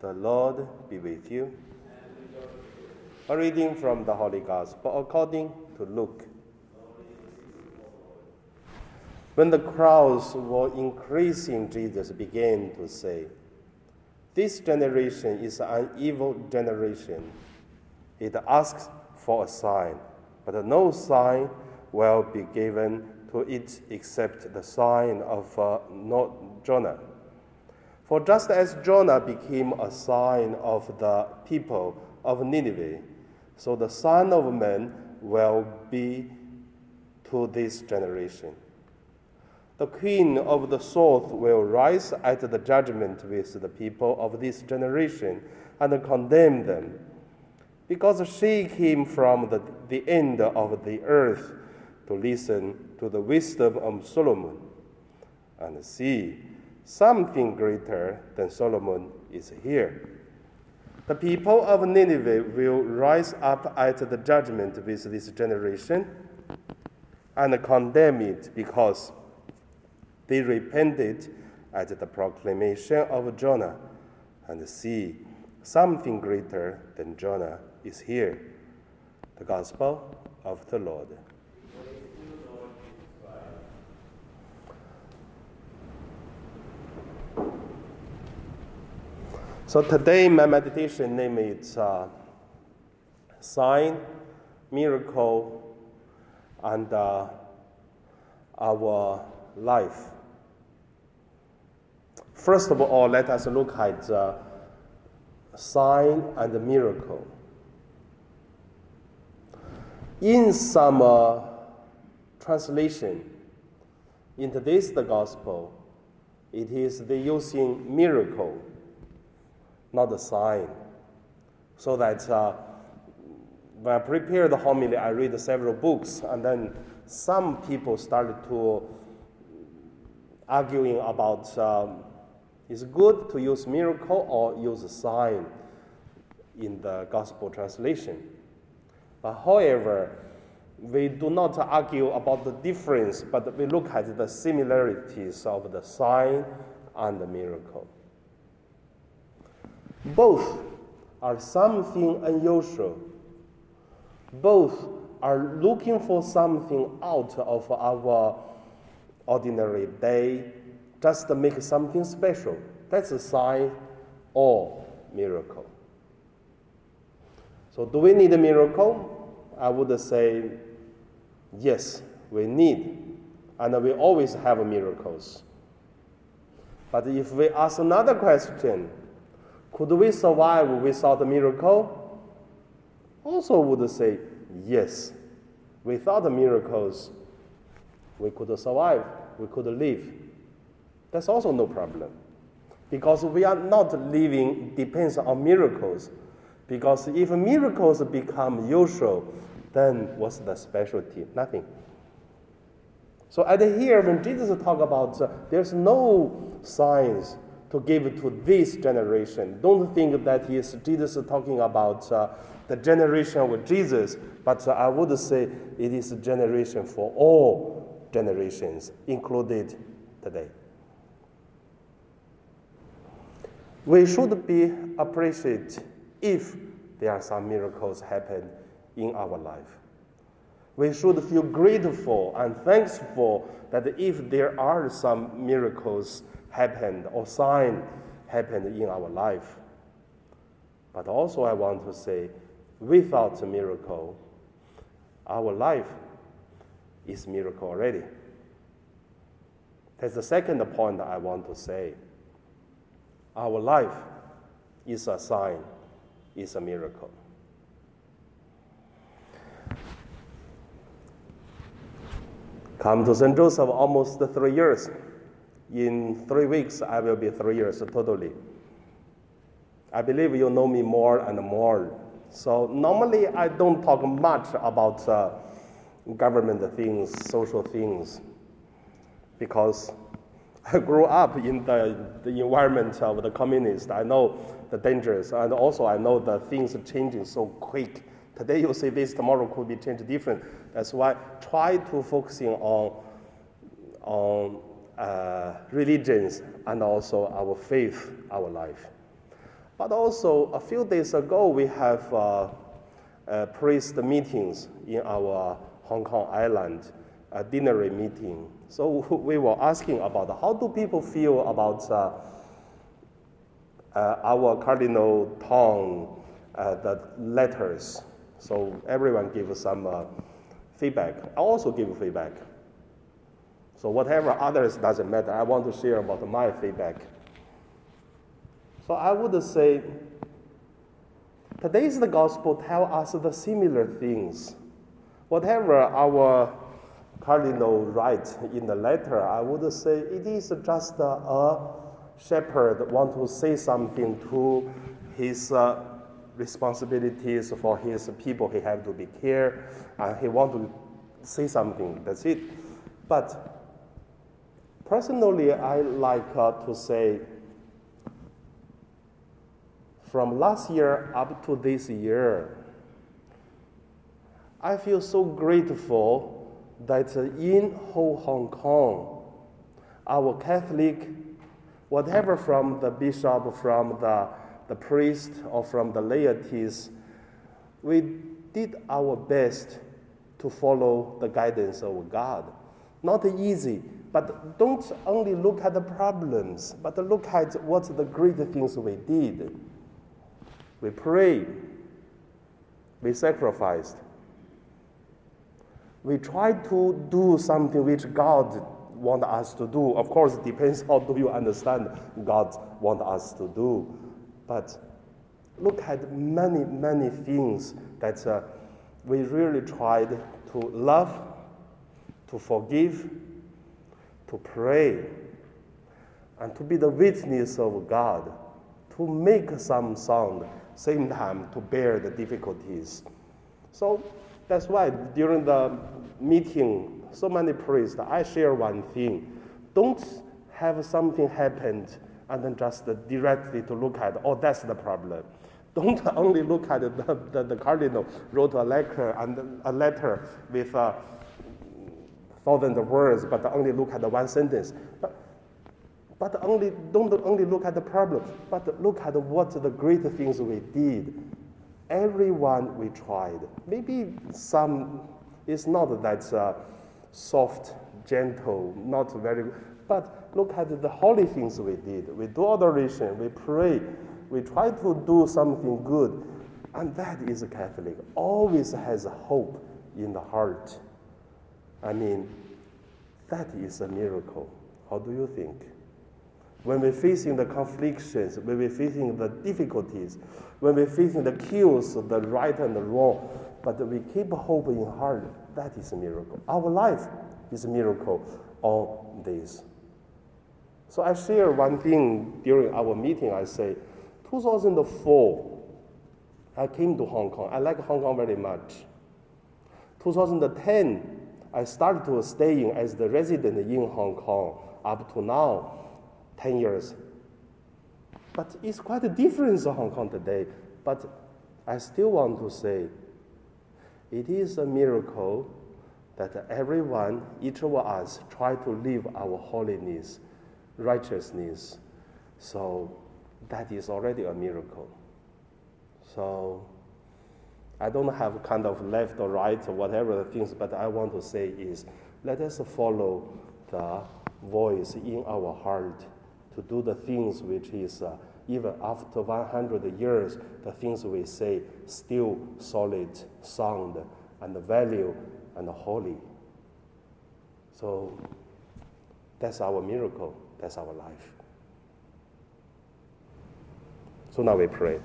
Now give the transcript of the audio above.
The Lord be with you. A reading from the Holy Gospel according to Luke. When the crowds were increasing, Jesus began to say, This generation is an evil generation. It asks for a sign, but no sign will be given to it except the sign of uh, Jonah. For just as Jonah became a sign of the people of Nineveh, so the Son of Man will be to this generation. The queen of the south will rise at the judgment with the people of this generation and condemn them, because she came from the, the end of the earth to listen to the wisdom of Solomon. And see, something greater than Solomon is here. The people of Nineveh will rise up at the judgment with this generation and condemn it because they repented at the proclamation of Jonah. And see, something greater than Jonah is here. The Gospel of the Lord. So today my meditation name is uh, sign, miracle, and uh, our life. First of all, let us look at the sign and the miracle. In some uh, translation, in today's the gospel, it is the using miracle not a sign. So that uh, when I prepare the homily, I read several books, and then some people started to arguing about um, is good to use miracle or use a sign in the gospel translation. But however, we do not argue about the difference, but we look at the similarities of the sign and the miracle. Both are something unusual. Both are looking for something out of our ordinary day, just to make something special. That's a sign or miracle. So, do we need a miracle? I would say yes, we need, and we always have miracles. But if we ask another question, could we survive without a miracle? Also would say yes. Without the miracles, we could survive, we could live. That's also no problem. Because we are not living depends on miracles. Because if miracles become usual, then what's the specialty? Nothing. So at here, when Jesus talk about uh, there's no signs to give to this generation. Don't think that is Jesus talking about uh, the generation of Jesus, but uh, I would say it is a generation for all generations, included today. We should be appreciated if there are some miracles happen in our life. We should feel grateful and thankful that if there are some miracles happened or sign happened in our life. But also, I want to say, without a miracle, our life is miracle already. That's the second point I want to say. Our life is a sign, is a miracle. Come to St. Joseph almost three years. In three weeks, I will be three years totally. I believe you know me more and more. So normally I don't talk much about uh, government things, social things, because I grew up in the, the environment of the communists. I know the dangers, and also I know the things are changing so quick. Today you say this, tomorrow could be changed different. That's why try to focusing on on uh, religions and also our faith, our life. But also, a few days ago, we have uh, uh, priest meetings in our Hong Kong island, a dinner meeting. So we were asking about how do people feel about uh, uh, our Cardinal Tong, uh, the letters. So everyone give some uh, feedback. I also give feedback. So whatever others doesn't matter. I want to share about my feedback. So I would say today's the gospel tell us the similar things. Whatever our cardinal write in the letter, I would say it is just a, a shepherd want to say something to his uh, responsibilities for his people. He have to be care, and he want to say something. That's it. But personally, I like uh, to say from last year up to this year, I feel so grateful that in whole Hong Kong, our Catholic, whatever from the bishop, from the, the priest, or from the laities, we did our best to follow the guidance of God. Not easy, but don't only look at the problems, but look at what the great things we did. We prayed, we sacrificed, we try to do something which God want us to do. Of course, it depends how do you understand God want us to do. But look at many, many things that uh, we really tried to love, to forgive, to pray, and to be the witness of God, to make some sound, same time to bear the difficulties. So that's why during the meeting, so many priests, I share one thing. Don't have something happened and then just directly to look at, oh, that's the problem. Don't only look at the, the, the cardinal wrote a letter and a letter with a thousand words, but only look at the one sentence. But, but only, don't only look at the problem, but look at what the great things we did everyone we tried. Maybe some is not that uh, soft, gentle, not very, but look at the holy things we did. We do adoration, we pray, we try to do something good, and that is a Catholic. Always has hope in the heart. I mean, that is a miracle. How do you think? When we're facing the conflicts, when we're facing the difficulties, when we're facing the kills, the right and the wrong, but we keep hope in heart, that is a miracle. Our life is a miracle on this. So I share one thing during our meeting. I say, 2004, I came to Hong Kong. I like Hong Kong very much. 2010, I started to staying as the resident in Hong Kong up to now. 10 years. But it's quite a difference in Hong Kong today. But I still want to say it is a miracle that everyone, each of us, try to live our holiness, righteousness. So that is already a miracle. So I don't have kind of left or right or whatever the things, but I want to say is let us follow the voice in our heart to do the things which is, uh, even after 100 years, the things we say still solid, sound, and value and holy. So that's our miracle, that's our life. So now we pray.